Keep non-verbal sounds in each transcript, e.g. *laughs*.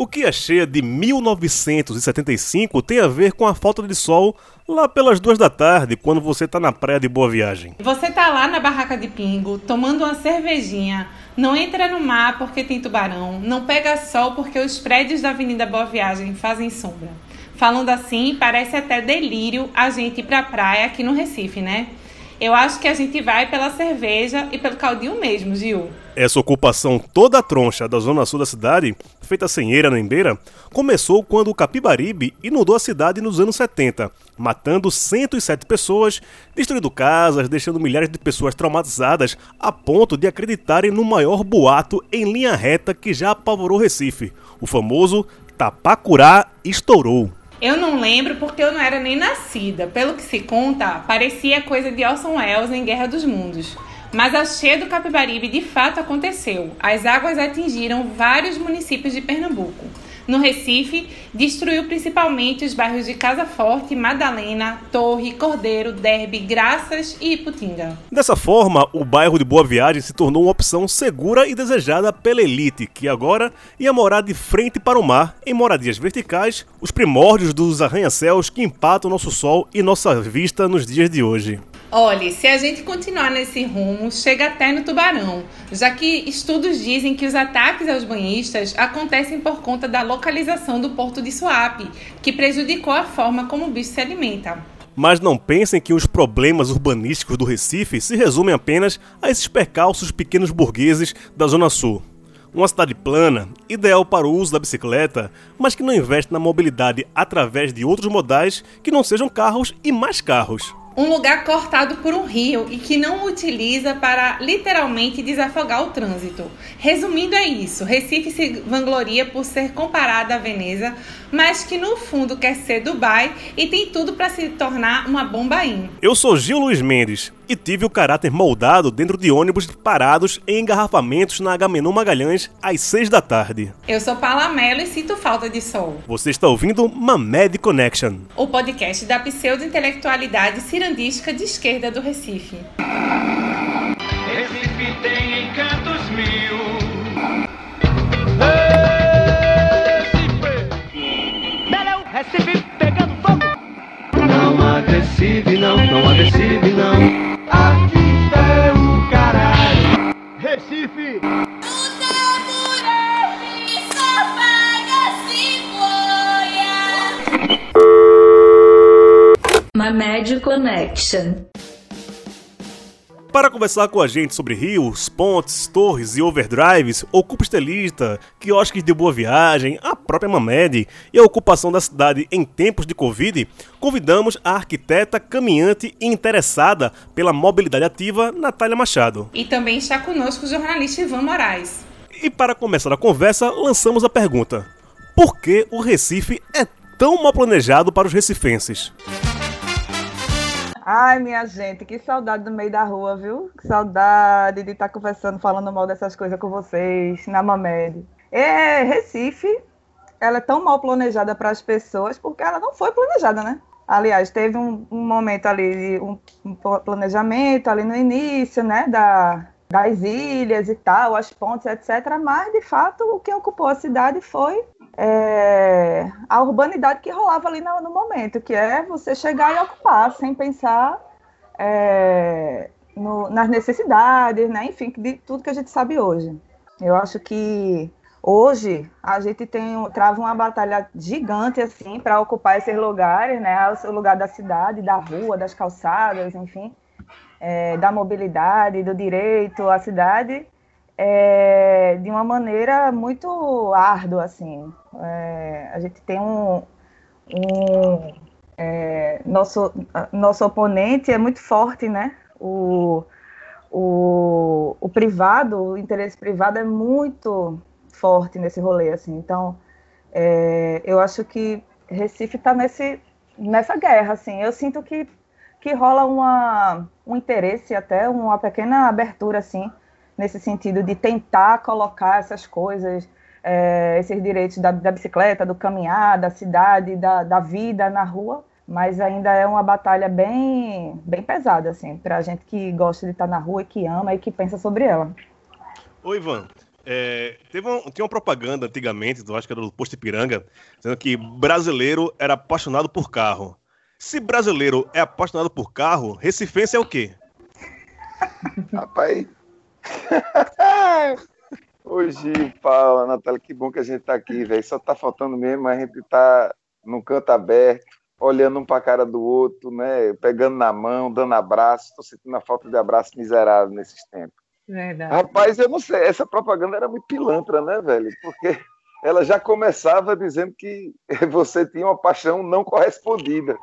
O que é cheia de 1975 tem a ver com a falta de sol lá pelas duas da tarde, quando você tá na praia de Boa Viagem. Você tá lá na barraca de pingo, tomando uma cervejinha, não entra no mar porque tem tubarão, não pega sol porque os prédios da Avenida Boa Viagem fazem sombra. Falando assim, parece até delírio a gente ir pra praia aqui no Recife, né? Eu acho que a gente vai pela cerveja e pelo caldinho mesmo, Gil. Essa ocupação toda troncha da zona sul da cidade, feita sem eira nem beira, começou quando o Capibaribe inundou a cidade nos anos 70, matando 107 pessoas, destruindo casas, deixando milhares de pessoas traumatizadas a ponto de acreditarem no maior boato em linha reta que já apavorou Recife. O famoso Tapacurá estourou. Eu não lembro porque eu não era nem nascida. Pelo que se conta, parecia coisa de Orson Welles em Guerra dos Mundos. Mas a cheia do Capibaribe de fato aconteceu. As águas atingiram vários municípios de Pernambuco no Recife, destruiu principalmente os bairros de Casa Forte, Madalena, Torre, Cordeiro, Derby, Graças e Iputinga. Dessa forma, o bairro de Boa Viagem se tornou uma opção segura e desejada pela elite, que agora ia morar de frente para o mar, em moradias verticais, os primórdios dos arranha-céus que empatam nosso sol e nossa vista nos dias de hoje. Olhe, se a gente continuar nesse rumo, chega até no tubarão, já que estudos dizem que os ataques aos banhistas acontecem por conta da localização do porto de Suape, que prejudicou a forma como o bicho se alimenta. Mas não pensem que os problemas urbanísticos do Recife se resumem apenas a esses percalços pequenos burgueses da Zona Sul. Uma cidade plana, ideal para o uso da bicicleta, mas que não investe na mobilidade através de outros modais que não sejam carros e mais carros um lugar cortado por um rio e que não utiliza para literalmente desafogar o trânsito. Resumindo é isso, Recife se vangloria por ser comparada a Veneza, mas que no fundo quer ser Dubai e tem tudo para se tornar uma bombaim. Eu sou Gil Luiz Mendes e tive o caráter moldado dentro de ônibus parados em engarrafamentos na Agamenon Magalhães às 6 da tarde. Eu sou Palamelo e sinto falta de sol. Você está ouvindo Mamed Connection, o podcast da pseudo-intelectualidade cirandística de esquerda do Recife. Recife tem encantos mil. Recife! Recife pegando fogo! Não agressive não, não agressive não. Artista Mamed Connection. Para conversar com a gente sobre rios, pontes, torres e overdrives, ocupa estelista, quiosques de boa viagem, a própria Mamed e a ocupação da cidade em tempos de Covid, convidamos a arquiteta, caminhante e interessada pela mobilidade ativa, Natália Machado. E também está conosco o jornalista Ivan Moraes. E para começar a conversa, lançamos a pergunta: por que o Recife é tão mal planejado para os recifenses? Ai, minha gente, que saudade do meio da rua, viu? Que saudade de estar conversando, falando mal dessas coisas com vocês, na Mamed. É, Recife, ela é tão mal planejada para as pessoas porque ela não foi planejada, né? Aliás, teve um, um momento ali, um, um, planejamento ali no início, né, da, das ilhas e tal, as pontes, etc. Mas, de fato, o que ocupou a cidade foi é, a urbanidade que rolava ali no, no, momento, que é você chegar e ocupar sem pensar é, no, nas necessidades, né? enfim, de tudo que a gente sabe hoje. Eu acho que hoje a gente tem trava uma batalha gigante assim para ocupar esses lugares, né? O lugar da cidade, da rua, das calçadas, enfim, é, da mobilidade, do direito à cidade é, de uma maneira muito árdua, assim. É, a gente tem um, um é, nosso nosso oponente é muito forte, né? O, o, o privado, o interesse privado é muito forte nesse rolê, assim. Então, é, eu acho que Recife está nessa guerra, assim. Eu sinto que que rola uma, um interesse até uma pequena abertura assim nesse sentido de tentar colocar essas coisas, é, esses direitos da, da, bicicleta, do caminhar, da cidade, da, da vida na rua, mas ainda é uma batalha bem, bem pesada, assim, para a gente que gosta de estar na rua e que ama e que pensa sobre ela. Oi, Ivan. É, teve um, tinha uma propaganda antigamente, eu acho que era do Posto Ipiranga, dizendo que brasileiro era apaixonado por carro. Se brasileiro é apaixonado por carro, recifense é o quê? Rapaz. *laughs* Hoje, Paula, Natália, que bom que a gente tá aqui, velho. Só tá faltando mesmo a gente tá num canto aberto, olhando um pra cara do outro, né? Pegando na mão, dando abraço. Tô sentindo a falta de abraço miserável nesses tempos. Verdade. Rapaz, eu não sei, essa propaganda era muito pilantra, né, velho? Porque ela já começava dizendo que *laughs* você tinha uma paixão não correspondida.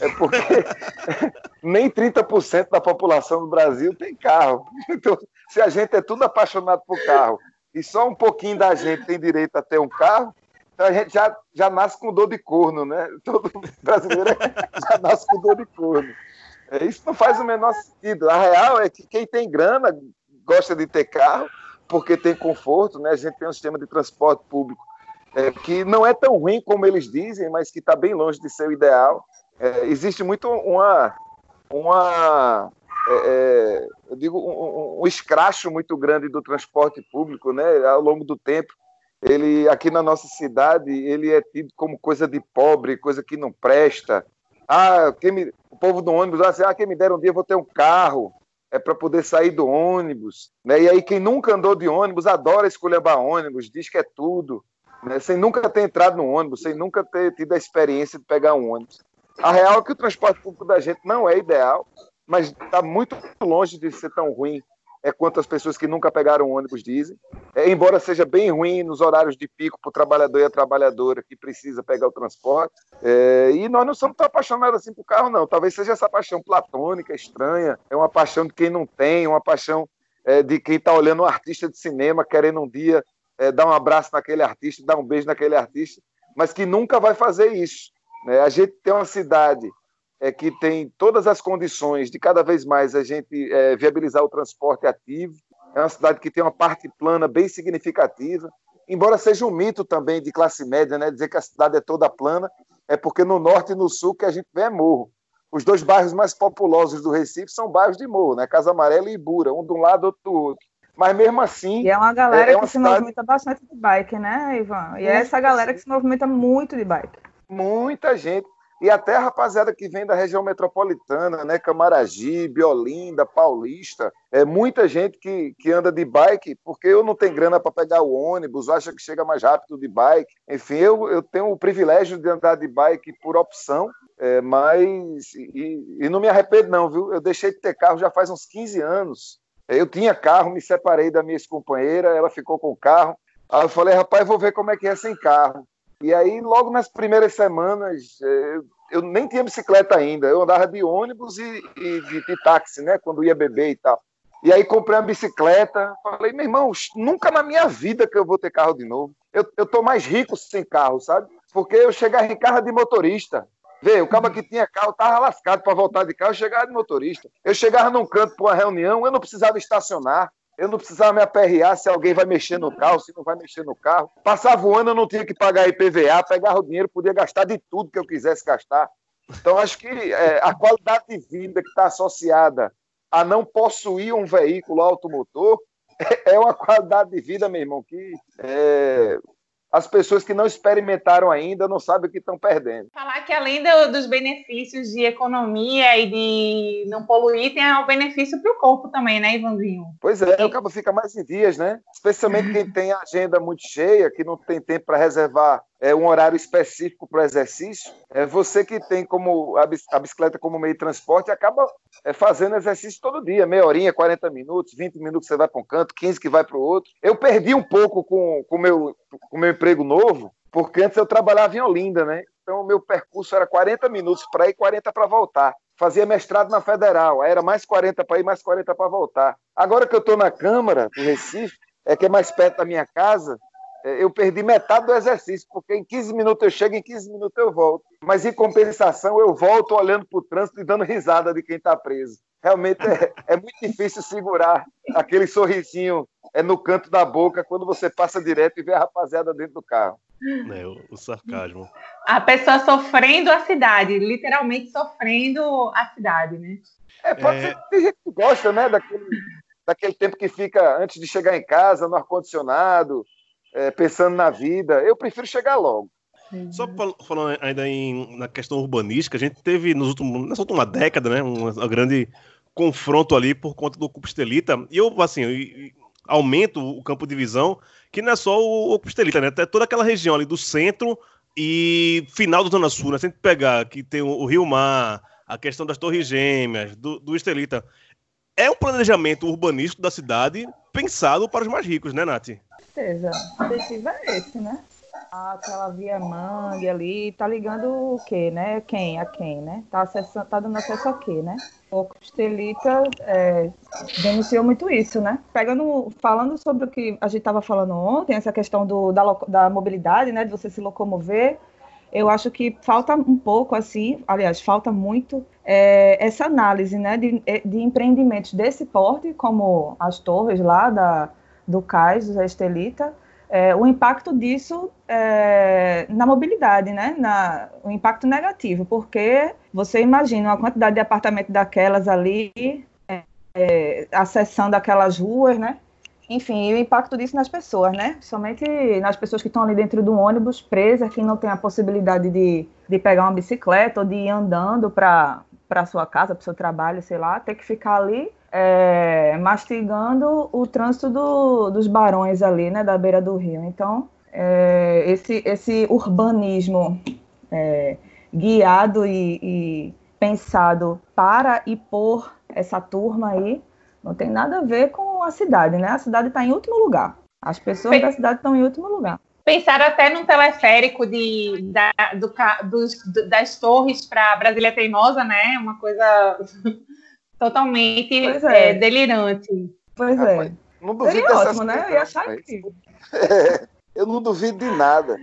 É porque *laughs* nem 30% da população do Brasil tem carro. Então, se a gente é tudo apaixonado por carro e só um pouquinho da gente tem direito a ter um carro, então a gente já, já nasce com dor de corno, né? Todo brasileiro *laughs* já nasce com dor de corno. É, isso não faz o menor sentido. A real é que quem tem grana gosta de ter carro porque tem conforto, né? A gente tem um sistema de transporte público é, que não é tão ruim como eles dizem, mas que está bem longe de ser o ideal. É, existe muito uma, uma é, é, eu digo, um, um, escracho muito grande do transporte público, né? Ao longo do tempo, ele aqui na nossa cidade ele é tido como coisa de pobre, coisa que não presta. Ah, quem me, o povo do ônibus, assim, ah, quem me der um dia eu vou ter um carro é para poder sair do ônibus. Né? E aí, quem nunca andou de ônibus adora escolher ônibus, diz que é tudo, né? sem nunca ter entrado no ônibus, sem nunca ter tido a experiência de pegar um ônibus. A real é que o transporte público da gente não é ideal, mas está muito longe de ser tão ruim é quanto as pessoas que nunca pegaram ônibus dizem. É, embora seja bem ruim nos horários de pico para o trabalhador e a trabalhadora que precisa pegar o transporte. É, e nós não somos tão apaixonados assim por carro, não. Talvez seja essa paixão platônica, estranha. É uma paixão de quem não tem, uma paixão é, de quem está olhando um artista de cinema, querendo um dia é, dar um abraço naquele artista, dar um beijo naquele artista, mas que nunca vai fazer isso. Né? A gente tem uma cidade é, que tem todas as condições de cada vez mais a gente é, viabilizar o transporte ativo. É uma cidade que tem uma parte plana bem significativa, embora seja um mito também de classe média, né, dizer que a cidade é toda plana, é porque no norte e no sul que a gente vê é morro. Os dois bairros mais populosos do Recife são bairros de morro, né, Casa Amarela e Ibura, um de um lado, outro do outro. Mas mesmo assim. E é uma galera é, é uma que cidade... se movimenta bastante de bike, né, Ivan? E é essa galera que se movimenta muito de bike. Muita gente. E até a rapaziada que vem da região metropolitana, né? Camaragibe, Olinda, Paulista, é muita gente que, que anda de bike, porque eu não tenho grana para pegar o ônibus, acha que chega mais rápido de bike. Enfim, eu, eu tenho o privilégio de andar de bike por opção, é, mas. E, e, não me arrependo, não, viu? Eu deixei de ter carro já faz uns 15 anos. Eu tinha carro, me separei da minha ex-companheira, ela ficou com o carro. Aí eu falei, rapaz, vou ver como é que é sem carro. E aí, logo nas primeiras semanas, é, eu nem tinha bicicleta ainda. Eu andava de ônibus e, e de, de, táxi, né? Quando ia beber e tal. E aí comprei uma bicicleta. Falei, meu irmão, nunca na minha vida que eu vou ter carro de novo. Eu, eu tô mais rico sem carro, sabe? Porque eu chegava em carro de motorista. Vê, o cara que tinha carro tava lascado para voltar de carro, eu chegava de motorista. Eu chegava num canto para uma reunião, eu não precisava estacionar. Eu não precisava me aperrear se alguém vai mexer no carro, se não vai mexer no carro. Passava o ano, eu não tinha que pagar IPVA, pegava o dinheiro, podia gastar de tudo que eu quisesse gastar. Então, acho que é, a qualidade de vida que está associada a não possuir um veículo automotor *laughs* é uma qualidade de vida, meu irmão, que é, as pessoas que não experimentaram ainda não sabem o que estão perdendo. Falar que além do, dos benefícios de economia e de não poluir, tem o benefício para o corpo também, né, Ivanzinho? Pois é, o cabo fica mais em dias, né? Especialmente quem tem a agenda muito cheia, que não tem tempo para reservar é, um horário específico para exercício. É você que tem como a bicicleta como meio de transporte acaba é, fazendo exercício todo dia, meia horinha, 40 minutos, 20 minutos você vai para um canto, 15 que vai para o outro. Eu perdi um pouco com o meu, com meu emprego novo, porque antes eu trabalhava em Olinda, né? Então o meu percurso era 40 minutos para ir, 40 para voltar. Fazia mestrado na Federal, era mais 40 para ir, mais 40 para voltar. Agora que eu estou na Câmara do Recife, é que é mais perto da minha casa, eu perdi metade do exercício, porque em 15 minutos eu chego, em 15 minutos eu volto. Mas em compensação, eu volto olhando para o trânsito e dando risada de quem está preso. Realmente é, é, muito difícil segurar aquele sorrisinho é no canto da boca quando você passa direto e vê a rapaziada dentro do carro. É, o, o sarcasmo. A pessoa sofrendo a cidade, literalmente sofrendo a cidade, né? É, pode é... ser que tem gente que gosta, né, daquele daquele tempo que fica antes de chegar em casa, no ar-condicionado, é, pensando na vida. Eu prefiro chegar logo. Só falando ainda em, na questão urbanística, a gente teve nos últimos, nessa última década, né, um, um grande confronto ali por conta do Ocupa Estelita. E eu, assim, eu, aumento o campo de visão, que não é só o Ocupa Estelita, né? É toda aquela região ali do centro e final da Zona Sul, né? Se a gente pegar que tem o, o Rio Mar, a questão das Torres Gêmeas, do, do Estelita. É um planejamento urbanístico da cidade pensado para os mais ricos, né, Nath? Certeza. O objetivo é esse, né? Aquela via mangue ali, tá ligando o quê, né? Quem? A quem, né? Tá, acessando, tá dando acesso a quê, né? O Costelita é, denunciou muito isso, né? Pegando, falando sobre o que a gente estava falando ontem, essa questão do, da, da mobilidade, né? De você se locomover, eu acho que falta um pouco, assim, aliás, falta muito é, essa análise, né? De, de empreendimentos desse porte, como as torres lá da do cais, do Estelita, é, o impacto disso é, na mobilidade, né? Na, o impacto negativo, porque você imagina a quantidade de apartamento daquelas ali, é, é, acessando aquelas ruas, né? Enfim, o impacto disso nas pessoas, né? Somente nas pessoas que estão ali dentro do ônibus, presas, que não tem a possibilidade de, de pegar uma bicicleta ou de ir andando para a sua casa, para o seu trabalho, sei lá, ter que ficar ali é, mastigando o trânsito do, dos barões ali, né, da beira do rio. Então, é, esse, esse urbanismo é, guiado e, e, pensado para e por essa turma aí não tem nada a ver com a cidade, né? A cidade está em último lugar. As pessoas da cidade estão em último lugar. Pensar até num teleférico de, da, do, dos, das torres para Brasília Teimosa, né? Uma coisa totalmente é. É, delirante. Pois é. Não duvido Seria ótimo, né? Eu ia achar incrível. *laughs* É, eu não duvido de nada.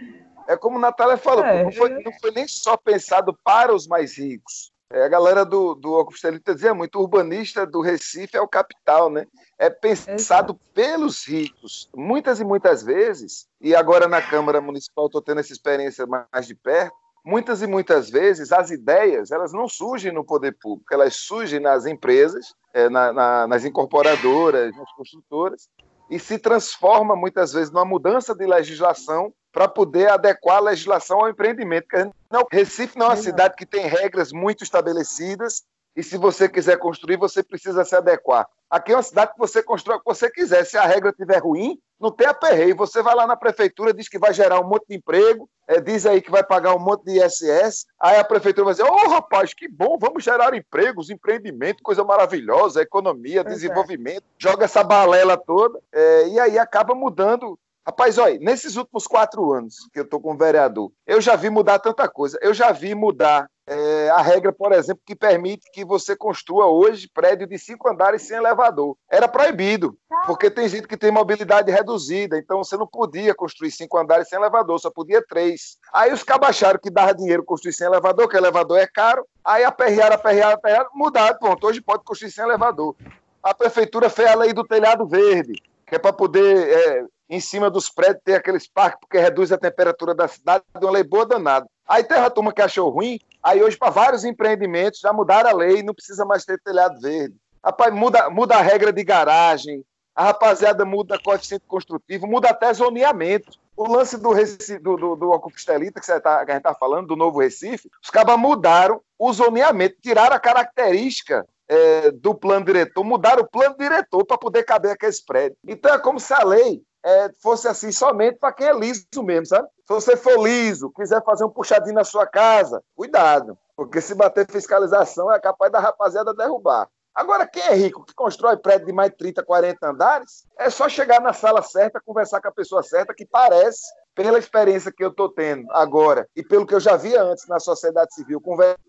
É como a Natália falou, é, não, foi, não, foi, nem só pensado para os mais ricos. É, a galera do, do dizia muito, o urbanista do Recife é o capital, né? É pensado Exato. pelos ricos. Muitas e muitas vezes, e agora na Câmara Municipal estou tendo essa experiência mais de perto, muitas e muitas vezes as ideias elas não surgem no poder público, elas surgem nas empresas, é, na, na, nas incorporadoras, nas construtoras, e se transforma muitas vezes numa mudança de legislação para poder adequar a legislação ao empreendimento. Não, Recife não é uma cidade que tem regras muito estabelecidas e se você quiser construir, você precisa se adequar. Aqui é uma cidade que você constrói o que você quiser. Se a regra estiver ruim, não tem aperreio. Você vai lá na prefeitura, diz que vai gerar um monte de emprego, é, diz aí que vai pagar um monte de ISS. Aí a prefeitura vai dizer: Ô oh, rapaz, que bom, vamos gerar empregos, empreendimento, coisa maravilhosa, economia, pois é. desenvolvimento. É. Joga essa balela toda é, e aí acaba mudando Rapaz, olha, nesses últimos quatro anos que eu estou como vereador, eu já vi mudar tanta coisa. Eu já vi mudar é, a regra, por exemplo, que permite que você construa hoje prédio de cinco andares sem elevador. Era proibido, porque tem gente que tem mobilidade reduzida, então você não podia construir cinco andares sem elevador, só podia três. Aí os cabas acharam que dava dinheiro construir sem elevador, que elevador é caro, aí aperrearam, aperrearam, aperrearam, mudaram, pronto, hoje pode construir sem elevador. A prefeitura fez a lei do telhado verde, que é para poder é, em cima dos prédios ter aqueles parques, porque reduz a temperatura da cidade, de uma lei boa danada. Aí teve a turma que achou ruim, aí hoje para vários empreendimentos já mudaram a lei, não precisa mais ter telhado verde. Rapaz, muda, muda a regra de garagem, a rapaziada muda coeficiente construtivo, muda até zoneamento. O lance do, do, do, do Ocupestelita, que, tá, que a gente está falando, do Novo Recife, os cabas mudaram o zoneamento, tiraram a característica é, do plano diretor, mudaram o plano diretor para poder caber aqueles prédios. Então é como se a lei é, fosse assim somente para quem é liso mesmo, sabe? Se você for liso, quiser fazer um puxadinho na sua casa, cuidado, porque se bater fiscalização é capaz da rapaziada derrubar. Agora, quem é rico, que constrói prédio de mais de 30, 40 andares, é só chegar na sala certa, conversar com a pessoa certa, que parece, pela experiência que eu estou tendo agora e pelo que eu já vi antes na sociedade civil, conversando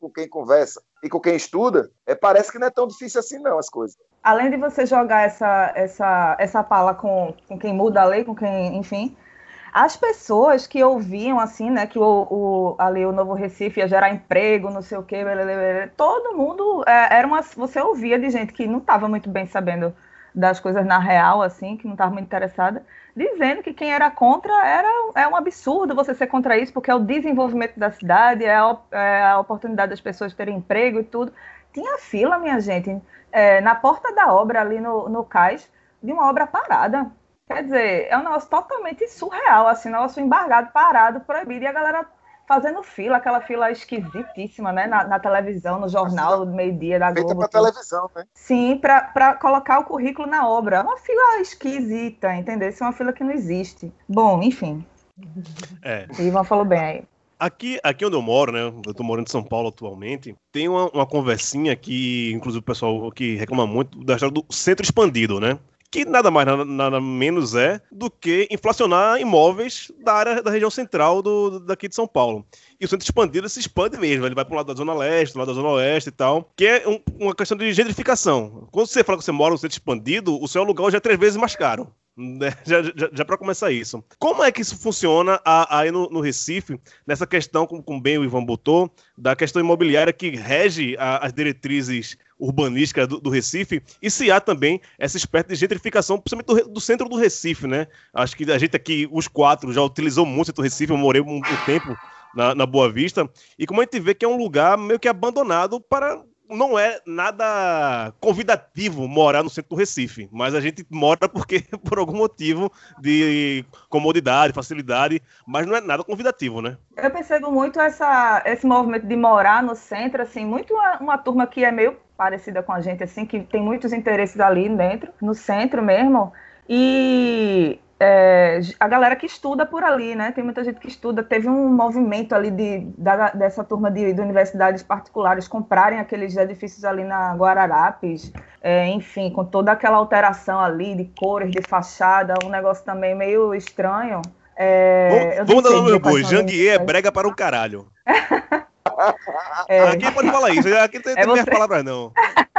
com quem conversa e com quem estuda, é, parece que não é tão difícil assim não as coisas. Além de você jogar essa, essa, essa pala com, com quem muda a lei, com quem, enfim, as pessoas que ouviam assim, né, que o, o, ali o Novo Recife ia gerar emprego, não sei o quê, blá, blá, blá, todo mundo é, era uma, você ouvia de gente que não estava muito bem sabendo das coisas na real, assim, que não estava muito interessada, dizendo que quem era contra era é um absurdo você ser contra isso, porque é o desenvolvimento da cidade, é a, é a oportunidade das pessoas terem emprego e tudo tinha fila, minha gente, é, na porta da obra, ali no, no cais, de uma obra parada. Quer dizer, é um negócio totalmente surreal, assim, um negócio embargado, parado, proibido, e a galera fazendo fila, aquela fila esquisitíssima, né? Na, na televisão, no jornal, do meio-dia da Globo. Feita para televisão, né? Sim, para colocar o currículo na obra. É uma fila esquisita, entendeu? Isso é uma fila que não existe. Bom, enfim. É. Ivan falou bem aí. Aqui, aqui onde eu moro, né? Eu tô morando em São Paulo atualmente. Tem uma, uma conversinha que, inclusive, o pessoal que reclama muito da história do centro expandido, né? Que nada mais, nada, nada, menos é do que inflacionar imóveis da área da região central do, daqui de São Paulo. E o centro expandido se expande mesmo, ele vai para o lado da Zona Leste, do lado da Zona Oeste e tal, que é um, uma questão de gentrificação. Quando você fala que você mora no centro expandido, o seu aluguel já é três vezes mais caro. Né? *laughs* Já, já, já para começar isso. Como é que isso funciona aí no, no Recife, nessa questão, como, bem o Ivan botou, da questão imobiliária que rege a, as diretrizes urbanística do, do, Recife, e se há também essa espécie de gentrificação, principalmente do, do, centro do Recife, né? Acho que a gente aqui, os quatro, já utilizou muito o Recife, eu morei um, um tempo na, na Boa Vista, e como a gente vê que é um lugar meio que abandonado para não é nada convidativo morar no centro do Recife, mas a gente mora porque *laughs* por algum motivo de comodidade, facilidade, mas não é nada convidativo, né? Eu percebo muito essa, esse movimento de morar no centro, assim, muito uma, uma turma que é meio parecida com a gente, assim, que tem muitos interesses ali dentro, no centro mesmo, e é, a galera que estuda por ali, né? Tem muita gente que estuda. Teve um movimento ali de, da, dessa turma de, de, universidades particulares comprarem aqueles edifícios ali na Guararapes, é, enfim, com toda aquela alteração ali de cores, de fachada, um negócio também meio estranho. É, vamos dar nome meu boi, Janguier é brega para um caralho. é. *laughs* Aqui pode falar isso, aqui não tem, é tem palavras não. *laughs*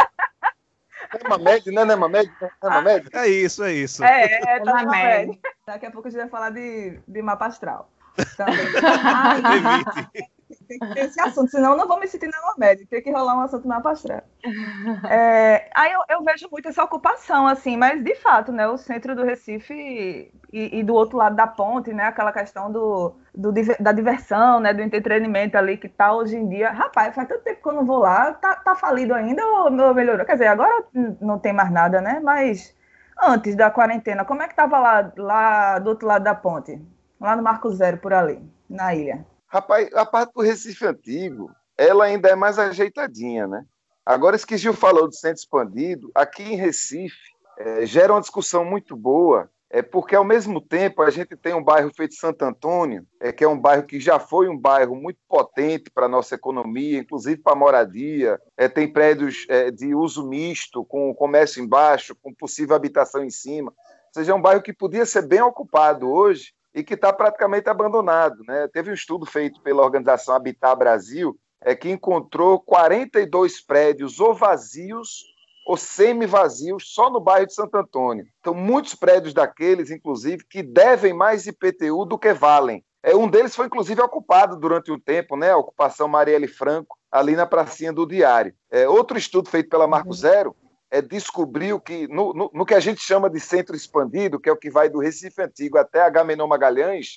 Nemamed, né? Nemamed? Nemamed? É isso, é isso. É, é, tá Nemamed. Daqui a pouco a gente vai falar de, de mapa astral. Também. *laughs* tem que ter esse assunto, senão não vou me sentir na média, tem que rolar um assunto na astral. *laughs* É, aí eu, eu, vejo muito essa ocupação, assim, mas de fato, né, o centro do Recife e, e do outro lado da ponte, né, aquela questão do, do, da diversão, né, do entretenimento ali que tá hoje em dia. Rapaz, faz tanto tempo que eu não vou lá, tá, tá falido ainda ou melhorou? Quer dizer, agora não tem mais nada, né, mas antes da quarentena, como é que tava lá, lá do outro lado da ponte? Lá no Marco Zero, por ali, na ilha. Rapaz, a parte do Recife Antigo, ela ainda é mais ajeitadinha, né? Agora, isso que Gil falou do centro expandido, aqui em Recife, é, gera uma discussão muito boa, é porque, ao mesmo tempo, a gente tem um bairro feito Santo Antônio, é, que é um bairro que já foi um bairro muito potente para a nossa economia, inclusive para a moradia, é, tem prédios é, de uso misto, com comércio embaixo, com possível habitação em cima, ou seja, é um bairro que podia ser bem ocupado hoje, e que está praticamente abandonado. Né? Teve um estudo feito pela organização Habitat Brasil é, que encontrou 42 prédios ou vazios ou semi-vazios só no bairro de Santo Antônio. Então, muitos prédios daqueles, inclusive, que devem mais IPTU do que valem. É, um deles foi, inclusive, ocupado durante um tempo, né? a ocupação Marielle Franco, ali na pracinha do Diário. É, outro estudo feito pela Marco uhum. Zero é, descobriu que, no, no, no, que a gente chama de centro expandido, que é o que vai do Recife Antigo até Agamenon Magalhães,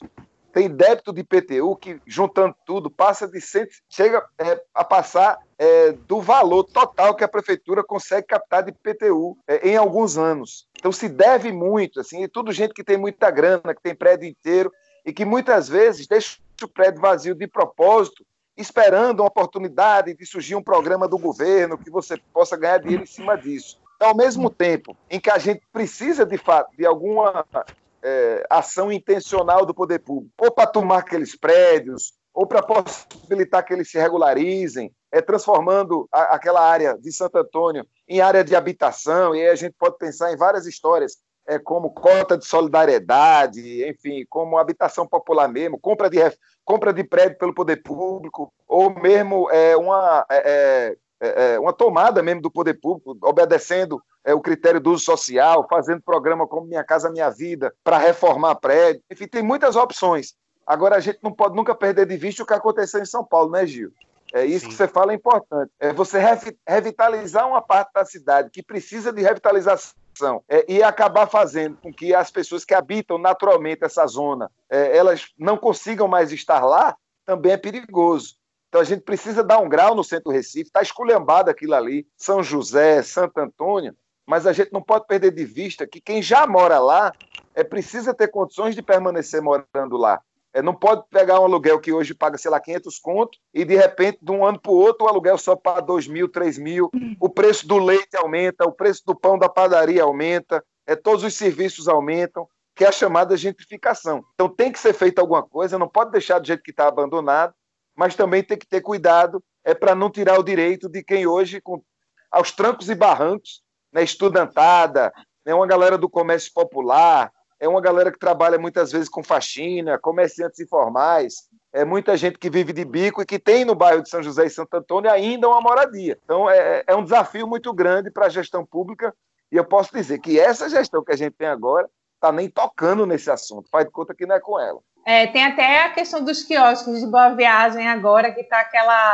tem débito de IPTU que, juntando tudo, passa de cento, chega é, a passar é, do valor total que a prefeitura consegue captar de IPTU é, em alguns anos. Então se deve muito, assim, e tudo gente que tem muita grana, que tem prédio inteiro, e que muitas vezes deixa o prédio vazio de propósito esperando uma oportunidade de surgir um programa do governo que você possa ganhar dinheiro em cima disso. Então, ao mesmo tempo em que a gente precisa, de fato, de alguma é, ação intencional do poder público, ou para tomar aqueles prédios, ou para possibilitar que eles se regularizem, é, transformando a, aquela área de Santo Antônio em área de habitação, e aí a gente pode pensar em várias histórias, é, como cota de solidariedade, enfim, como habitação popular mesmo, compra de, compra de prédio pelo poder público, ou mesmo é, uma, é, é, é, é uma tomada mesmo do poder público, obedecendo é, o critério do uso social, fazendo programa como Minha Casa Minha Vida, para reformar prédio. Enfim, tem muitas opções. Agora, a gente não pode nunca perder de vista o que aconteceu em São Paulo, né, Gil? É isso Sim. que você fala é importante. É você revitalizar uma parte da cidade que precisa de revitalização é, e acabar fazendo com que as pessoas que habitam naturalmente essa zona é, elas não consigam mais estar lá, também é perigoso. Então a gente precisa dar um grau no centro do Recife, está esculhambado aquilo ali, São José, Santo Antônio, mas a gente não pode perder de vista que quem já mora lá é precisa ter condições de permanecer morando lá. É, não pode pegar um aluguel que hoje paga, sei lá, 500 conto e de repente, de um ano para o outro, o aluguel só para 2 mil, 3 mil, o preço do leite aumenta, o preço do pão da padaria aumenta, é, todos os serviços aumentam, que é a chamada gentrificação. Então tem que ser feita alguma coisa, não pode deixar do jeito que está abandonado, mas também tem que ter cuidado é para não tirar o direito de quem hoje, com, aos trancos e barrancos, né, estudantada, é uma galera do comércio popular, é uma galera que trabalha muitas vezes com faxina, comerciantes informais, é muita gente que vive de bico e que tem no bairro de São José e Santo Antônio ainda uma moradia. Então é, é um desafio muito grande para a gestão pública e eu posso dizer que essa gestão que a gente tem agora está nem tocando nesse assunto, faz de conta que não é com ela. É, tem até a questão dos quiosques de Boa Viagem agora, que está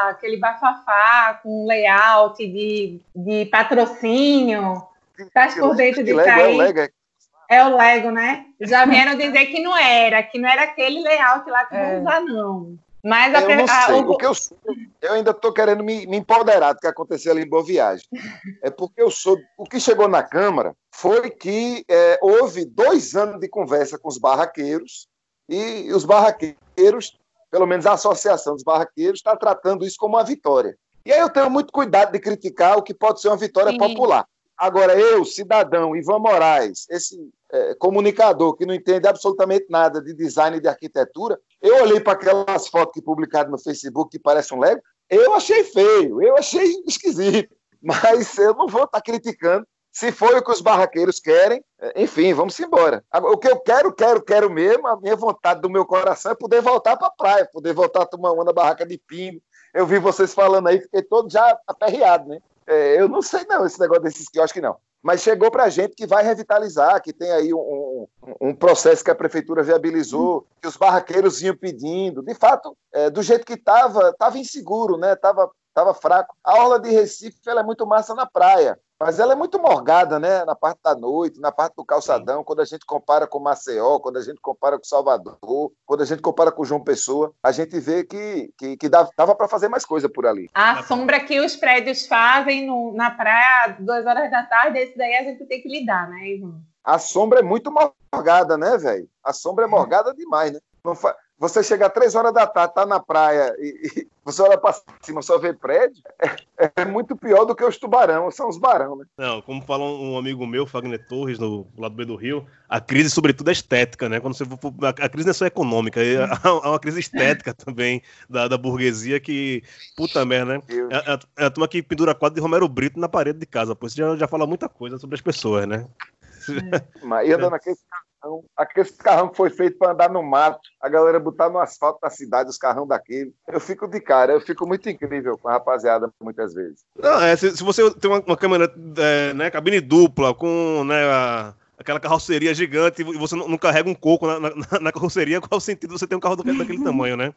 aquele bafafá com layout de, de patrocínio. Estás por dentro de cair. É, é o Lego, né? Já vieram dizer que não era, que não era aquele layout lá que é. vamos usar, não. Mas a, eu não sei, o... que eu, sou, eu ainda estou querendo me, me, empoderar do que aconteceu ali em Boa Viagem. É porque eu sou. O que chegou na Câmara foi que é, houve dois anos de conversa com os barraqueiros e os barraqueiros, pelo menos a Associação dos Barraqueiros, está tratando isso como uma vitória. E aí eu tenho muito cuidado de criticar o que pode ser uma vitória Sim. popular. Agora, eu, cidadão, Ivan Moraes, esse é, comunicador que não entende absolutamente nada de design e de arquitetura, eu olhei para aquelas fotos que publicaram no Facebook que parecem um Lego, eu achei feio, eu achei esquisito. *laughs* Mas eu não vou estar tá criticando se foi o que os barraqueiros querem, é, enfim, vamos embora. O que eu quero, quero, quero mesmo, a minha vontade do meu coração é poder voltar para a praia, poder voltar a tomar uma na barraca de pino. Eu vi vocês falando aí, fiquei todo já aperreado, né? É, eu não sei não, esse negócio desses quiosques não. Mas chegou para a gente que vai revitalizar, que tem aí um, um, processo que a prefeitura viabilizou, que os barraqueiros iam pedindo. De fato, é, do jeito que estava, estava inseguro, né? Estava tava fraco. A orla de Recife ela é muito massa na praia. Mas ela é muito morgada, né? Na parte da noite, na parte do calçadão, quando a gente compara com Maceió, quando a gente compara com Salvador, quando a gente compara com João Pessoa, a gente vê que, que, que dava, para fazer mais coisa por ali. A sombra que os prédios fazem no, na praia duas horas da tarde, esse daí a gente tem que lidar, né, Ivan? A sombra é muito morgada, né, velho? A sombra é morgada demais, né? Não fa... Você chega às três horas da tarde, tá na praia e, e você olha para cima só vê prédio, é, é, muito pior do que os tubarão, são os barão, né? Não, como fala um amigo meu, Fagner Torres, no lado B do Rio, a crise, sobretudo, é estética, né? Quando você a, crise não é só econômica, é, há *laughs* uma crise estética também da, da burguesia que, puta merda, né? É, é, é a turma que pendura quadro de Romero Brito na parede de casa, pois já, já fala muita coisa sobre as pessoas, né? Mas anda naquele carrão, aquele carrão que foi feito para andar no mato, a galera botar no asfalto da cidade, os carrão daquele. Eu fico de cara, eu fico muito incrível com a rapaziada muitas vezes. Não, é, se, se você tem uma, uma câmera, é, né, cabine dupla, com né, a, aquela carroceria gigante e você não, não carrega um coco na, na, *laughs* na, carroceria, qual o sentido você ter um carro daquele tamanho, né?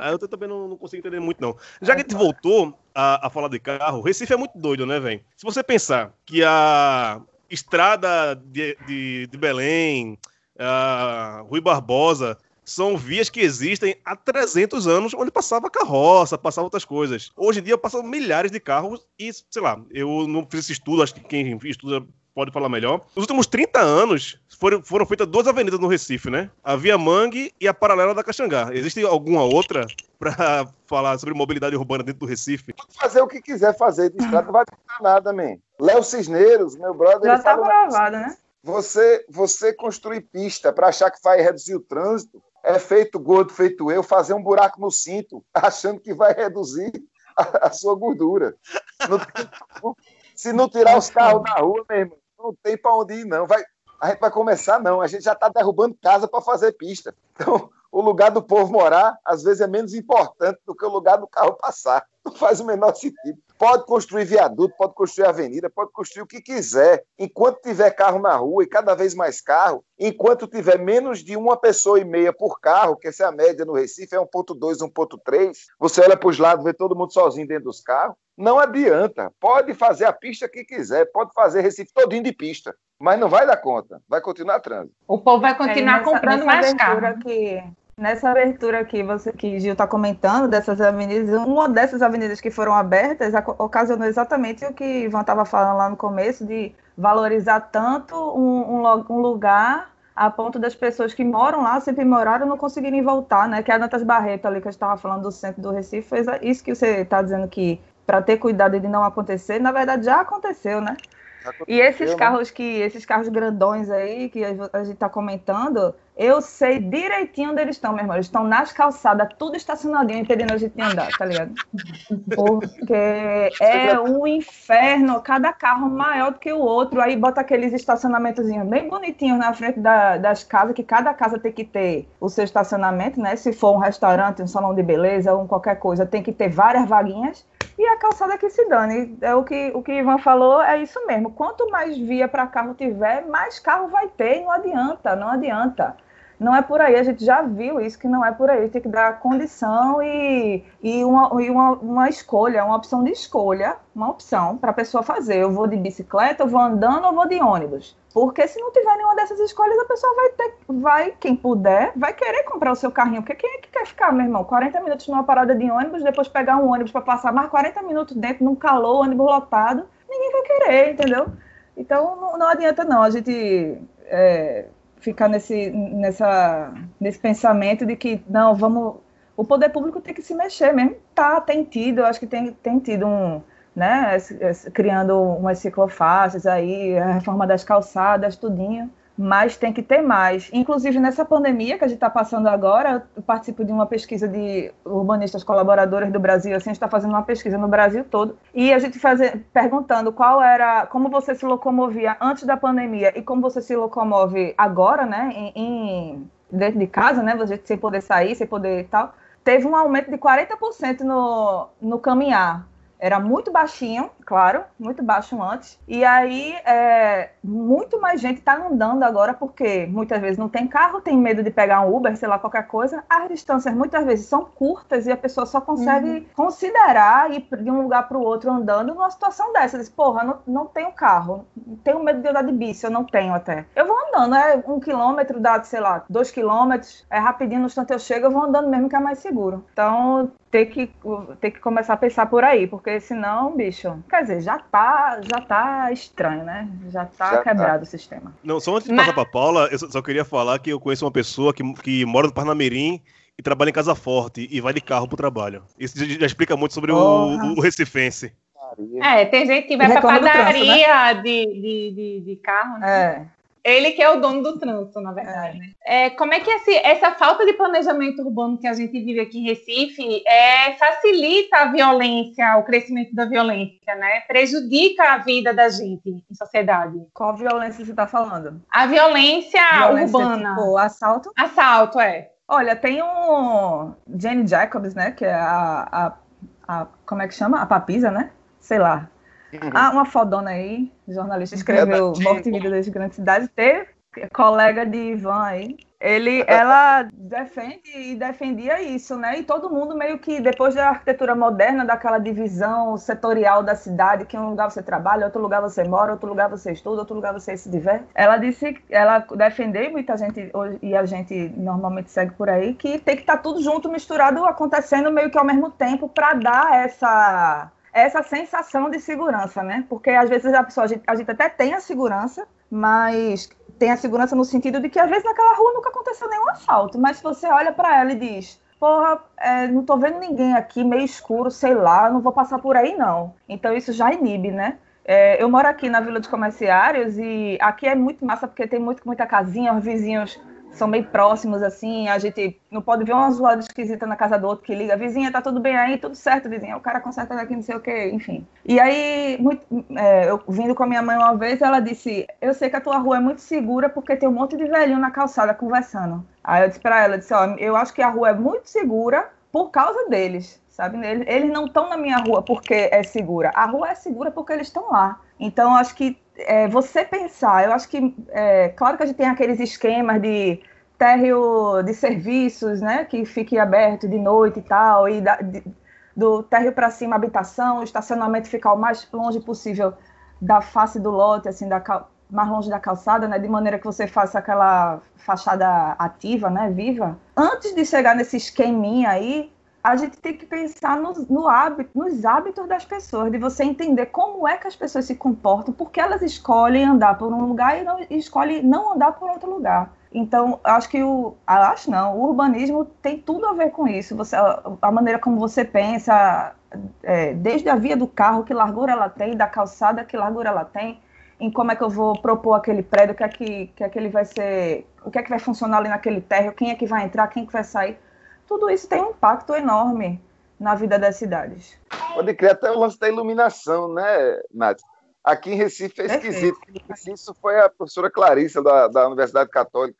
Aí eu também não, não, consigo entender muito, não. Já que a gente voltou a, a falar de carro, Recife é muito doido, né, velho? Se você pensar que a, Estrada de, de, de Belém, uh, Rui Barbosa, são vias que existem há 300 anos, onde passava carroça, passava outras coisas. Hoje em dia passam milhares de carros e, sei lá, eu não fiz esse estudo, acho que quem estuda pode falar melhor. Nos últimos 30 anos, foram, foram feitas duas avenidas no Recife, né? A Via Mangue e a Paralela da Caxangá. Existe alguma outra para *laughs* falar sobre mobilidade urbana dentro do Recife? Pode fazer o que quiser fazer de estrada, não vai ter nada, man. Léo Cisneiros, meu brother. Já tá gravado, né? Você, você construir pista para achar que vai reduzir o trânsito é feito gordo, feito eu, fazer um buraco no cinto, *laughs* achando que vai reduzir a, a sua gordura. Se não tirar os carros da rua, meu irmão, não tem para onde ir, não. Vai, a gente vai começar, não. A gente já está derrubando casa para fazer pista. Então, o lugar do povo morar, às vezes, é menos importante do que o lugar do carro passar. Não faz o menor sentido. Pode construir viaduto, pode construir avenida, pode construir o que quiser. Enquanto tiver carro na rua e cada vez mais carro, enquanto tiver menos de uma pessoa e meia por carro, que essa é a média no Recife, é 1.2, 1.3, você olha para os lados, vê todo mundo sozinho dentro dos carros, não adianta. Pode fazer a pista que quiser, pode fazer Recife todinho de pista, mas não vai dar conta. Vai continuar trânsito. O povo vai continuar é, nessa, comprando nessa mais carro. Que Nessa abertura aqui, você que Gil está comentando dessas avenidas, uma dessas avenidas que foram abertas ocasionou exatamente o que Ivan estava falando lá no começo, de valorizar tanto um, um, um, lugar a ponto das pessoas que moram lá, sempre moraram, não conseguirem voltar, né? Que a Dantas Barreto ali que gente estava falando do centro do Recife, fez isso que você está dizendo que para ter cuidado de não acontecer, na verdade já aconteceu, né? E esses né? carros que, esses carros grandões aí que a gente está comentando, eu sei direitinho onde eles estão, meu irmão. Eles estão nas calçadas, tudo estacionadinho, impedindo a gente de andar, tá ligado? *laughs* Porque é um inferno, cada carro maior do que o outro. Aí bota aqueles estacionamentozinhos bem bonitinhos na frente da, das casas, que cada casa tem que ter o seu estacionamento, né? Se for um restaurante, um salão de beleza ou qualquer coisa, tem que ter várias vaguinhas e a calçada que se dane. É o que o que Ivan falou é isso mesmo. Quanto mais via para carro tiver, mais carro vai ter. Não adianta, não adianta. Não é por aí, a gente já viu isso, que não é por aí. Tem que dar condição e, e, uma, e uma, uma escolha, uma opção de escolha, uma opção para a pessoa fazer. Eu vou de bicicleta, eu vou andando ou vou de ônibus. Porque se não tiver nenhuma dessas escolhas, a pessoa vai ter, vai, quem puder, vai querer comprar o seu carrinho. Porque quem é que quer ficar, meu irmão? 40 minutos numa parada de ônibus, depois pegar um ônibus para passar mais 40 minutos dentro, num calor, ônibus lotado. Ninguém vai querer, entendeu? Então não, não adianta não a gente é, ficar nesse, nessa, nesse pensamento de que, não, vamos. O poder público tem que se mexer mesmo. Tá, tem tido, eu acho que tem, tem tido um. Né, criando umas ciclofaixas aí, a reforma das calçadas, tudinho. Mas tem que ter mais. Inclusive, nessa pandemia que a gente está passando agora, eu participo de uma pesquisa de urbanistas colaboradores do Brasil, assim, a gente está fazendo uma pesquisa no Brasil todo, e a gente faz, perguntando qual era, como você se locomovia antes da pandemia e como você se locomove agora, né, em, em dentro de casa, né, você sem poder sair, sem poder tal, teve um aumento de 40% no, no caminhar era muito baixinho, claro, muito baixo antes. E aí, é, muito mais gente está andando agora porque muitas vezes não tem carro, tem medo de pegar um Uber, sei lá, qualquer coisa. As distâncias muitas vezes são curtas e a pessoa só consegue uhum. considerar ir de um lugar para o outro andando numa situação dessa. Diz, porra, não, não tenho carro, tenho medo de andar de bici, eu não tenho até. Eu vou andando, é um quilômetro, dá, sei lá, dois quilômetros, é rapidinho, no instante eu chego, eu vou andando mesmo que é mais seguro. Então, ter que, ter que começar a pensar por aí, porque senão, bicho, quer dizer, já tá, já tá estranho, né? Já tá já tá. quebrado tá. o sistema. Não, só antes de Mas... passar pra Paula, eu só queria falar que eu conheço uma pessoa que, que mora no Parnamirim e trabalha em Casa Forte e vai de carro pro trabalho. Isso já explica muito sobre o, o Recifense. É, tem gente que vai pra padaria trânsito, né? de, de, de, de, carro, né? É. Ele que é o dono do trânsito, na verdade. Né? É, como é que esse, essa falta de planejamento urbano que a gente vive aqui em Recife é, facilita a violência, o crescimento da violência, né? Prejudica a vida da gente em sociedade. Qual violência você está falando? A violência, violência urbana. Tipo, assalto? Assalto, é. Olha, tem um Jane Jacobs, né? Que é a, a, a como é que chama? A papisa, né? Sei lá Uhum. Ah, uma fodona aí, jornalista, escreveu é Morte e Vida das Grandes Cidades, teve colega de Ivan aí. Ele, ela defende e defendia isso, né? E todo mundo meio que, depois da arquitetura moderna, daquela divisão setorial da cidade, que um lugar você trabalha, outro lugar você mora, outro lugar você estuda, outro lugar você se diverte. Ela disse, ela defendeu, muita gente, e a gente normalmente segue por aí, que tem que estar tá tudo junto, misturado, acontecendo meio que ao mesmo tempo, para dar essa essa sensação de segurança, né? Porque às vezes a pessoa, a gente, a gente, até tem a segurança, mas tem a segurança no sentido de que às vezes naquela rua nunca aconteceu nenhum assalto, mas se você olha para ela e diz, porra, é, não tô vendo ninguém aqui, meio escuro, sei lá, não vou passar por aí não. Então isso já inibe, né? É, eu moro aqui na Vila dos Comerciários e aqui é muito massa porque tem muito, muita casinha, os vizinhos são meio próximos, assim, a gente não pode ver uma zoada esquisita na casa do outro que liga, vizinha, tá tudo bem aí, tudo certo, vizinha, o cara conserta daqui, não sei o que, enfim. E aí, muito, é, eu vindo com a minha mãe uma vez, ela disse, eu sei que a tua rua é muito segura porque tem um monte de velhinho na calçada conversando. Aí eu disse pra ela, disse, ó, eu acho que a rua é muito segura por causa deles, sabe? Eles, eles não estão na minha rua porque é segura, a rua é segura porque eles estão lá. Então, acho que é, você pensar, eu acho que, é, claro que a gente tem aqueles esquemas de térreo de serviços, né, que fique aberto de noite e tal, e da, de, do térreo para cima habitação, o estacionamento ficar o mais longe possível da face do lote, assim, da, mais longe da calçada, né, de maneira que você faça aquela fachada ativa, né, viva. Antes de chegar nesse esqueminha aí, a gente tem que pensar no, no hábito, nos hábitos das pessoas, de você entender como é que as pessoas se comportam, porque elas escolhem andar por um lugar e, não, e escolhem não andar por outro lugar. Então, acho que o. Acho não, o urbanismo tem tudo a ver com isso. Você, a maneira como você pensa, é, desde a via do carro, que largura ela tem, da calçada, que largura ela tem, em como é que eu vou propor aquele prédio, o que é que, que, é que ele vai ser, o que é que vai funcionar ali naquele térreo, quem é que vai entrar, quem é que vai sair. Tudo isso tem um impacto enorme na vida das cidades. Pode criar até o lance da iluminação, né, Nath? Aqui em Recife é esquisito. Isso foi a professora Clarissa, da, da Universidade Católica.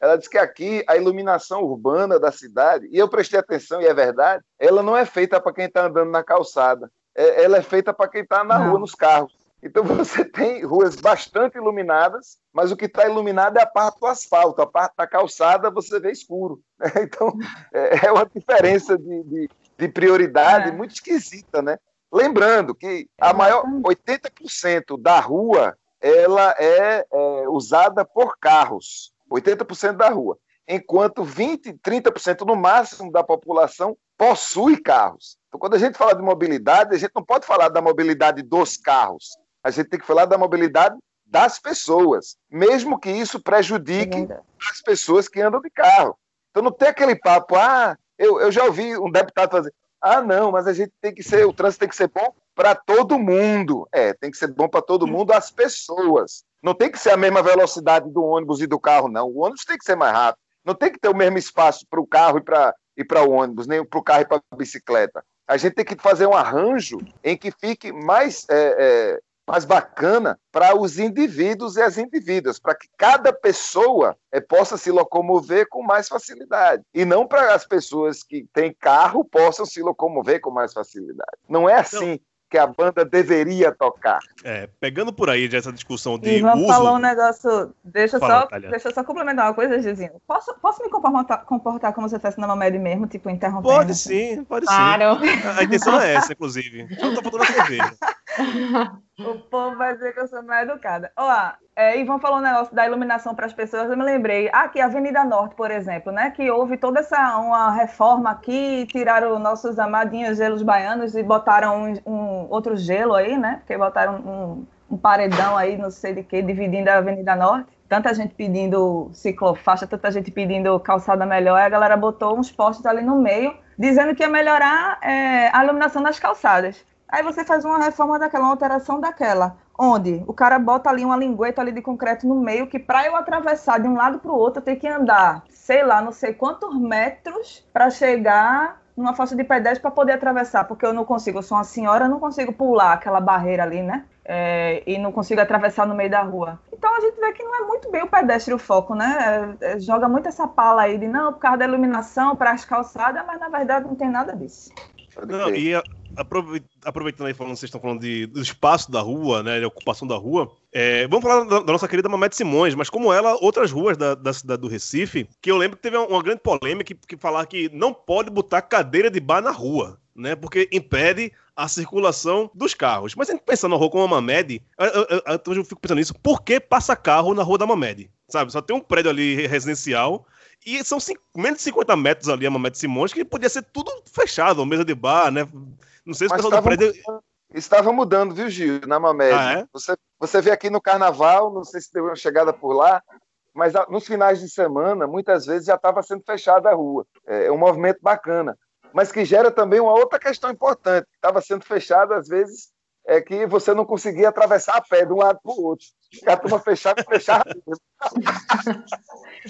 Ela disse que aqui a iluminação urbana da cidade, e eu prestei atenção, e é verdade, ela não é feita para quem está andando na calçada. É, ela é feita para quem está na não. rua, nos carros. Então *laughs* você tem ruas bastante iluminadas, mas o que está iluminado é a parte do asfalto, a parte da calçada você vê escuro. *laughs* Então é, é uma diferença de, de, de prioridade é. muito esquisita, né? Lembrando que a maior 80% da rua ela é, é usada por carros, 80% da rua, enquanto 20, 30% no máximo da população possui carros. Então, quando a gente fala de mobilidade, a gente não pode falar da mobilidade dos carros, a gente tem que falar da mobilidade das pessoas, mesmo que isso prejudique é as pessoas que andam de carro. Então não tem aquele papo, ah, eu, eu já ouvi um deputado fazer, ah, não, mas a gente tem que ser, o trânsito tem que ser bom para todo mundo. É, tem que ser bom para todo mundo, as pessoas. Não tem que ser a mesma velocidade do ônibus e do carro, não. O ônibus tem que ser mais rápido. Não tem que ter o mesmo espaço para o carro e para e para o ônibus, nem para o carro e para a bicicleta. A gente tem que fazer um arranjo em que fique mais é, é, mais bacana para os indivíduos e as indivíduas, para que cada pessoa é, possa se locomover com mais facilidade. E não para as pessoas que têm carro possam se locomover com mais facilidade. Não é assim. Não que a banda deveria tocar. É, pegando por aí essa discussão de Ivan uso... falou um negócio, deixa, Fala, só, deixa eu só complementar uma coisa, Gizinho. Posso, posso me comportar, comportar como se eu estivesse na Mamed mesmo, tipo, interrompendo? Pode sim, pode claro. sim. A intenção é essa, inclusive. Só não tá faltando a cerveja. *laughs* o povo vai dizer que eu sou mais educada. Ó, é, Ivan falou um negócio da iluminação para as pessoas, eu me lembrei. Aqui, Avenida Norte, por exemplo, né? Que houve toda essa uma reforma aqui, tiraram nossos amadinhos gelos baianos e botaram um, um outro gelo aí, né? Porque botaram um, um paredão aí, não sei de que, dividindo a Avenida Norte. Tanta gente pedindo ciclofaixa, tanta gente pedindo calçada melhor, a galera botou uns postes ali no meio, dizendo que ia melhorar é, a iluminação das calçadas. Aí você faz uma reforma daquela, uma alteração daquela, onde o cara bota ali uma lingueta ali de concreto no meio, que para eu atravessar de um lado para o outro, eu tenho que andar, sei lá, não sei quantos metros para chegar numa faixa de pedestre para poder atravessar, porque eu não consigo, eu sou uma senhora, eu não consigo pular aquela barreira ali, né? É, e não consigo atravessar no meio da rua. Então a gente vê que não é muito bem o pedestre o foco, né? É, é, joga muito essa pala aí de não, por causa da iluminação, para as calçadas, mas na verdade não tem nada disso. Não, e a, aproveitando aí falando, vocês estão falando de, do espaço da rua, né, de ocupação da rua, é, vamos falar da, da, nossa querida Mamete Simões, mas como ela, outras ruas da, da, cidade do Recife, que eu lembro que teve uma, uma grande polêmica que, que falar que não pode botar cadeira de bar na rua, né, porque impede a circulação dos carros. Mas a gente pensando na rua como a Mamed, eu, eu, eu, eu, fico pensando nisso, por que passa carro na rua da Mamed? Sabe, só tem um prédio ali residencial e são menos de 50 metros ali a Mamed Simões, que podia ser tudo fechado, mesa de bar, né? Não sei se o pessoal do prédio. Estava mudando, viu, Gil, na Mamed. Ah, é? você, você vê aqui no carnaval, não sei se teve uma chegada por lá, mas nos finais de semana, muitas vezes já estava sendo fechada a rua. É, é um movimento bacana. Mas que gera também uma outra questão importante. Estava sendo fechada, às vezes, é que você não conseguia atravessar a pé de um lado para o outro. A turma fechava, *laughs* fechava.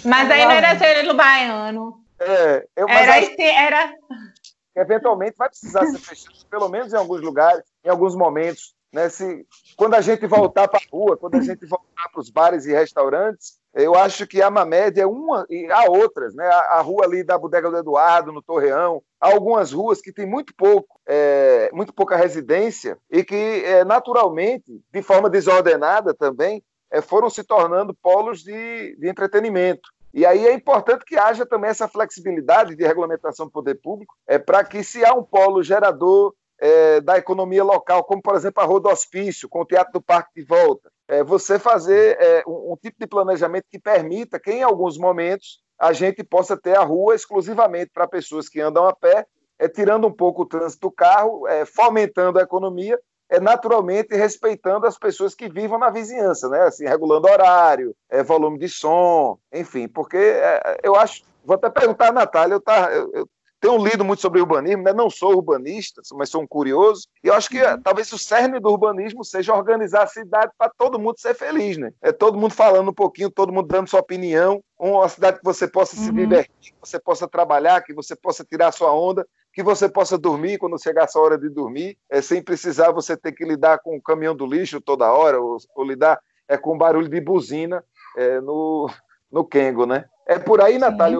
mas aí não era ser baiano. É, eu, era, acho... era, eventualmente vai precisar ser fechado, pelo menos em alguns lugares, em alguns momentos. Né? Se, quando a gente voltar para a rua, quando a gente voltar para os bares e restaurantes, eu acho que a Mamed é uma, e há outras, né? A, a, rua ali da Bodega do Eduardo, no Torreão, há algumas ruas que tem muito pouco, é, muito pouca residência e que, é, naturalmente, de forma desordenada também, é, foram se tornando polos de, de entretenimento. E aí é importante que haja também essa flexibilidade de regulamentação do poder público, é, para que, se há um polo gerador é, da economia local, como, por exemplo, a Rua do Hospício, com o Teatro do Parque de Volta, é você fazer é, um, um tipo de planejamento que permita que, em alguns momentos, a gente possa ter a rua exclusivamente para pessoas que andam a pé, é, tirando um pouco o trânsito do carro, é, fomentando a economia, é, naturalmente respeitando as pessoas que vivam na vizinhança, né? Assim, regulando horário, é, volume de som, enfim, porque é, eu acho. Vou até perguntar a Natália, eu, tá, eu, eu tenho lido muito sobre urbanismo, né? não sou urbanista, mas sou um curioso, e eu acho que uhum. talvez o cerne do urbanismo seja organizar a cidade para todo mundo ser feliz, né? É todo mundo falando um pouquinho, todo mundo dando sua opinião, uma cidade que você possa uhum. se divertir, que você possa trabalhar, que você possa tirar sua onda, que você possa dormir quando chegar a sua hora de dormir, é, sem precisar você ter que lidar com o caminhão do lixo toda hora, ou, ou lidar é, com barulho de buzina é, no, no Kengo, né? É por aí, Sim. Natália?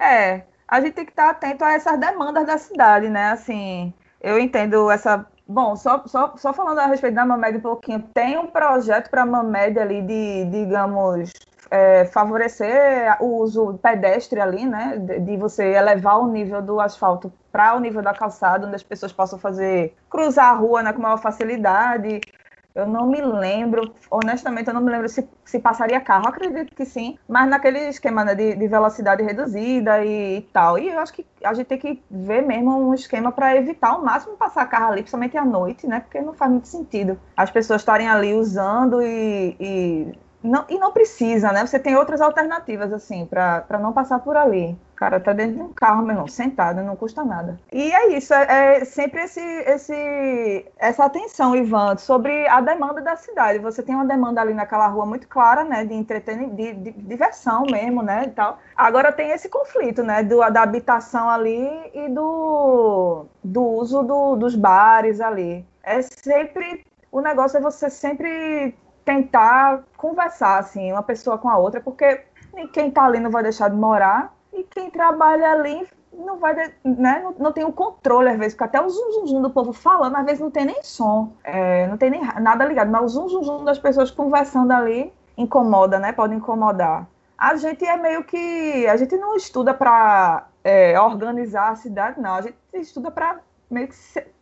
É, a gente tem que estar atento a essas demandas da cidade, né? Assim, eu entendo essa. Bom, só, só, só falando a respeito da Mamed um pouquinho, tem um projeto para a Mamed ali de, digamos, é, favorecer o uso pedestre ali, né? De, de você elevar o nível do asfalto para o nível da calçada, onde as pessoas possam fazer cruzar a rua né, com maior facilidade. Eu não me lembro, honestamente, eu não me lembro se, se passaria carro, acredito que sim, mas naquele esquema né, de, de, velocidade reduzida e, e, tal. E eu acho que a gente tem que ver mesmo um esquema para evitar ao máximo passar carro ali, principalmente à noite, né? Porque não faz muito sentido as pessoas estarem ali usando e, e não, e não precisa, né? Você tem outras alternativas, assim, para não passar por ali. Cara tá dentro de um carro, meu irmão, sentado, não custa nada. E é isso, é, é sempre esse, esse, essa atenção, Ivan, sobre a demanda da cidade. Você tem uma demanda ali naquela rua muito clara, né? De entretenimento, de, de, diversão mesmo, né? E tal. Agora tem esse conflito, né? Do, da habitação ali e do, do uso do, dos bares ali. É sempre. O negócio é você sempre tentar conversar, assim, uma pessoa com a outra, porque quem está ali não vai deixar de morar e quem trabalha ali não vai, né, não, não tem o controle, às vezes, porque até o zum, zum, zum do povo falando, às vezes não tem nem som, é, não tem nem nada ligado, mas o zum, zum, zum das pessoas conversando ali incomoda, né, pode incomodar. A gente é meio que, a gente não estuda para é, organizar a cidade, não, a gente estuda para meio que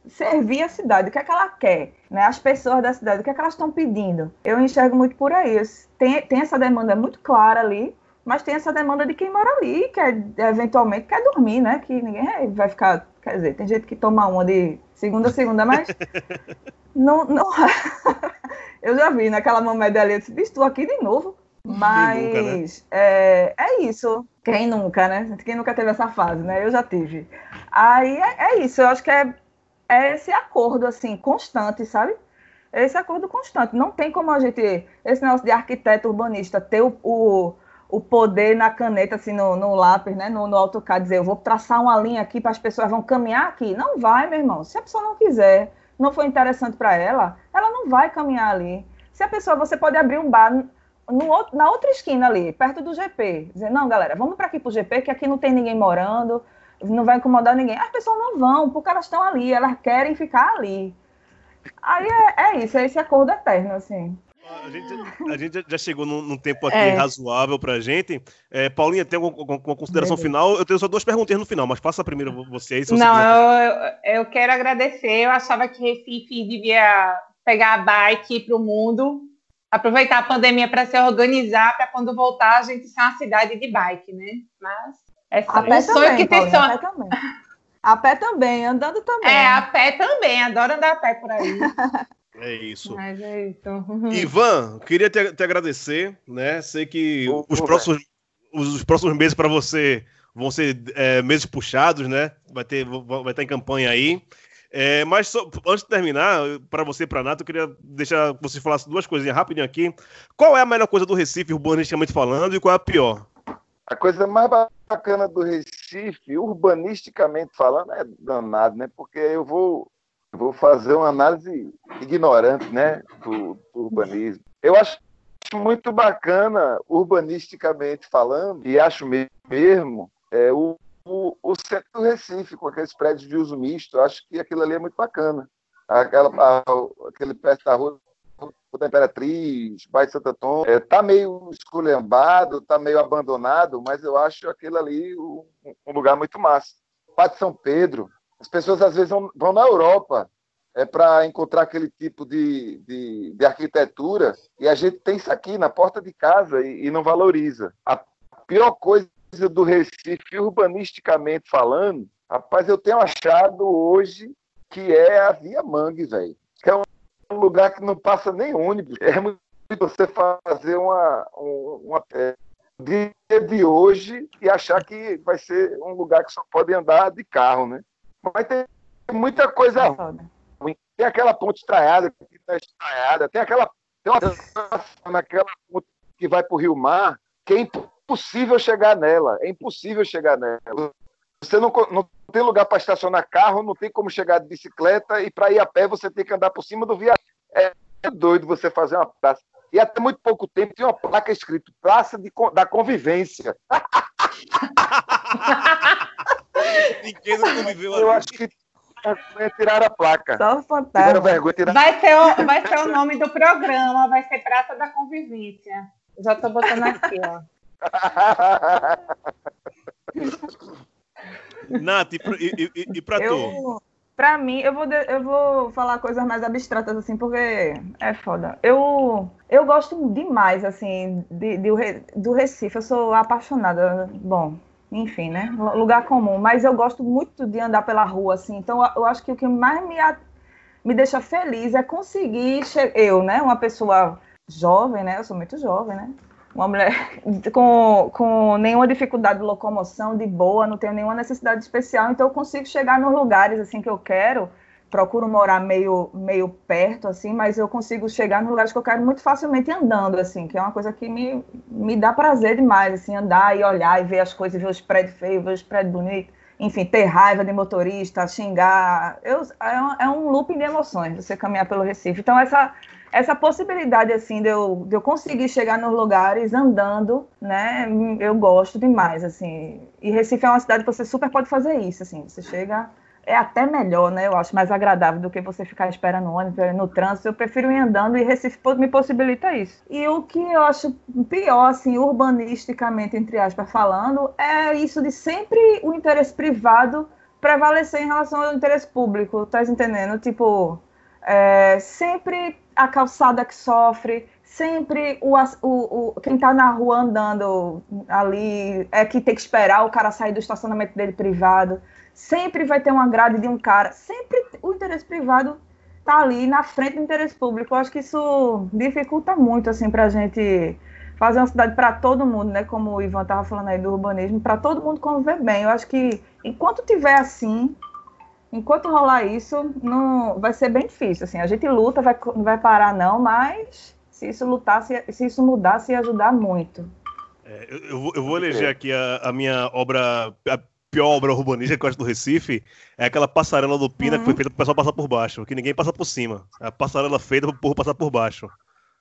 servir a cidade, o que é que ela quer, né? As pessoas da cidade, o que é que elas estão pedindo. Eu enxergo muito por aí. Tem, tem essa demanda muito clara ali, mas tem essa demanda de quem mora ali, que eventualmente quer dormir, né? Que ninguém vai ficar. Quer dizer, tem gente que toma uma de segunda a segunda, mas. *laughs* não, não... *laughs* eu já vi naquela mamãe ali, eu disse, estou aqui de novo. Mas nunca, né? é, é isso. Quem nunca, né? Quem nunca teve essa fase, né? Eu já tive. Aí é, é isso, eu acho que é é esse acordo, assim, constante, sabe? É esse acordo constante. Não tem como a gente, esse negócio de arquiteto urbanista, ter o, o, o poder na caneta, assim, no, no lápis, né, no, no AutoCAD, dizer, eu vou traçar uma linha aqui para as pessoas vão caminhar aqui. Não vai, meu irmão. Se a pessoa não quiser, não for interessante para ela, ela não vai caminhar ali. Se a pessoa, você pode abrir um bar no, na outra esquina ali, perto do GP, dizer, não, galera, vamos para aqui para o GP, que aqui não tem ninguém morando, não vai incomodar ninguém. As pessoas não vão, porque elas estão ali, elas querem ficar ali. Aí é, é isso, é esse acordo eterno, assim. A gente, a gente já chegou num, num tempo aqui é. razoável pra gente. É, Paulinha, tem alguma, alguma consideração final? Eu tenho só duas perguntinhas no final, mas passa primeiro você aí. Se você Não, quiser... eu, eu quero agradecer. Eu achava que Recife devia pegar a bike para o mundo, aproveitar a pandemia para se organizar, para quando voltar a gente ser uma cidade de bike, né? Mas é a pé também, que tem Paulinha, a pé também. A pé também, andando também. É, a pé também, adoro andar a pé por aí. *laughs* É isso. Mas é isso. Ivan, queria te, te agradecer, né? Sei que os próximos, os, os próximos meses para você vão ser é, meses puxados, né? Vai ter, vai estar em campanha aí. É, mas só, antes de terminar, para você e para Nato, eu queria deixar que você falasse duas coisinhas rapidinho aqui. Qual é a melhor coisa do Recife, urbanisticamente falando, e qual é a pior? A coisa mais bacana do Recife, urbanisticamente falando, é danado, né? Porque eu vou vou fazer uma análise ignorante né, do, do urbanismo. Eu acho muito bacana, urbanisticamente falando, e acho mesmo, é, o, o, o, centro do Recife, com aqueles prédios de uso misto, acho que aquilo ali é muito bacana. Aquela, a, aquele perto da rua da Imperatriz, Bairro Santo Antônio, é, tá meio esculhambado, tá meio abandonado, mas eu acho aquilo ali um, um lugar muito massa. Pátio São Pedro, as pessoas às vezes vão, vão na Europa é para encontrar aquele tipo de, de, de, arquitetura e a gente tem isso aqui na porta de casa e, e não valoriza. A pior coisa do Recife, urbanisticamente falando, rapaz, eu tenho achado hoje que é a Via Mangue, velho. Que é um lugar que não passa nem ônibus. É muito você fazer uma, uma, é, dia de hoje e achar que vai ser um lugar que só pode andar de carro, né? Mas tem muita coisa é ruim. Tem aquela ponte estraiada que está estraiada, tem aquela tem uma naquela ponte que vai para o Rio Mar, que é impossível chegar nela, é impossível chegar nela. Você não, não tem lugar para estacionar carro, não tem como chegar de bicicleta e para ir a pé você tem que andar por cima do viaduto. É doido você fazer uma praça e até muito pouco tempo tinha uma placa escrito Praça de, da Convivência. *laughs* Ninguém não conviveu ali. Eu acho que tirar a placa. Só fantasma. Vergonha, tirar... vai, ser o, vai ser o nome do programa, vai ser Praça da Convivência. Já tô botando aqui, ó. *laughs* Nath, e, e, e, e pra eu... tu? Pra mim, eu vou, eu vou falar coisas mais abstratas, assim, porque é foda. Eu, eu gosto demais, assim, de, de, do Recife. Eu sou apaixonada. Bom, enfim, né? Lugar comum. Mas eu gosto muito de andar pela rua, assim. Então, eu acho que o que mais me, me deixa feliz é conseguir... Eu, né? Uma pessoa jovem, né? Eu sou muito jovem, né? Uma mulher *laughs* com, com nenhuma dificuldade de locomoção, de boa, não tenho nenhuma necessidade especial, então eu consigo chegar nos lugares assim que eu quero. Procuro morar meio, meio perto, assim, mas eu consigo chegar nos lugares que eu quero muito facilmente andando, assim, que é uma coisa que me, me dá prazer demais, assim, andar e olhar e ver as coisas, ver os prédios feios, ver os prédios bonitos, enfim, ter raiva de motorista, xingar. Eu, é, um, é um looping de emoções você caminhar pelo Recife. Então, essa essa possibilidade assim de eu, de eu conseguir chegar nos lugares andando, né? Eu gosto demais, assim. E Recife é uma cidade que você super pode fazer isso, assim. Você chega é até melhor, né? Eu acho mais agradável do que você ficar esperando ônibus no trânsito. Eu prefiro ir andando e Recife me possibilita isso. E o que eu acho pior, assim, urbanisticamente, entre aspas, falando, é isso de sempre o interesse privado prevalecer em relação ao interesse público, tá entendendo? Tipo, é, sempre a calçada que sofre, sempre o, o, o quem está na rua andando ali é que tem que esperar o cara sair do estacionamento dele privado. Sempre vai ter uma grade de um cara. Sempre o interesse privado está ali na frente do interesse público. Eu acho que isso dificulta muito assim para a gente fazer uma cidade para todo mundo, né? Como o Ivan estava falando aí do urbanismo, para todo mundo conviver bem. Eu acho que enquanto tiver assim, enquanto rolar isso, não vai ser bem difícil. Assim, a gente luta, vai, não vai parar não, mas se isso lutar, se, se isso mudar, se ajudar muito. É, eu, eu, vou eleger aqui a, a, minha obra, a pior obra urbanística que eu acho do Recife, é aquela passarela do Pina uhum. que foi feita para o pessoal passar por baixo, que ninguém passa por cima. É a passarela feita para o povo passar por baixo.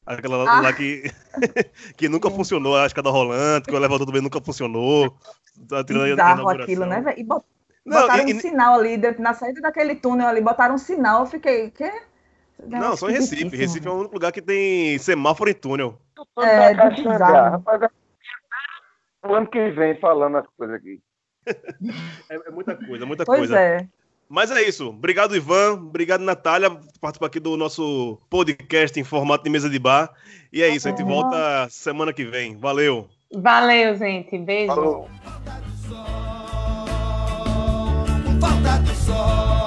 Aquela ah. lá que, *laughs* que nunca funcionou, a escada rolante, que o elevador também nunca funcionou. Tá Bizarro aquilo, né, velho? E não, botaram e, um sinal ali, na saída daquele túnel ali, botaram um sinal, eu fiquei, quê? Não, só em Recife. Recife é o único lugar que tem semáforo em túnel. É, Rapaz, o ano que vem falando as coisas aqui. *laughs* é, é, muita coisa, muita pois coisa. Pois é. Mas é isso. Obrigado, Ivan. Obrigado, Natália, por participar aqui do nosso podcast em formato de mesa de bar. E é isso, a gente volta semana que vem. Valeu. Valeu, gente. Beijo. Falou. Falta do sol.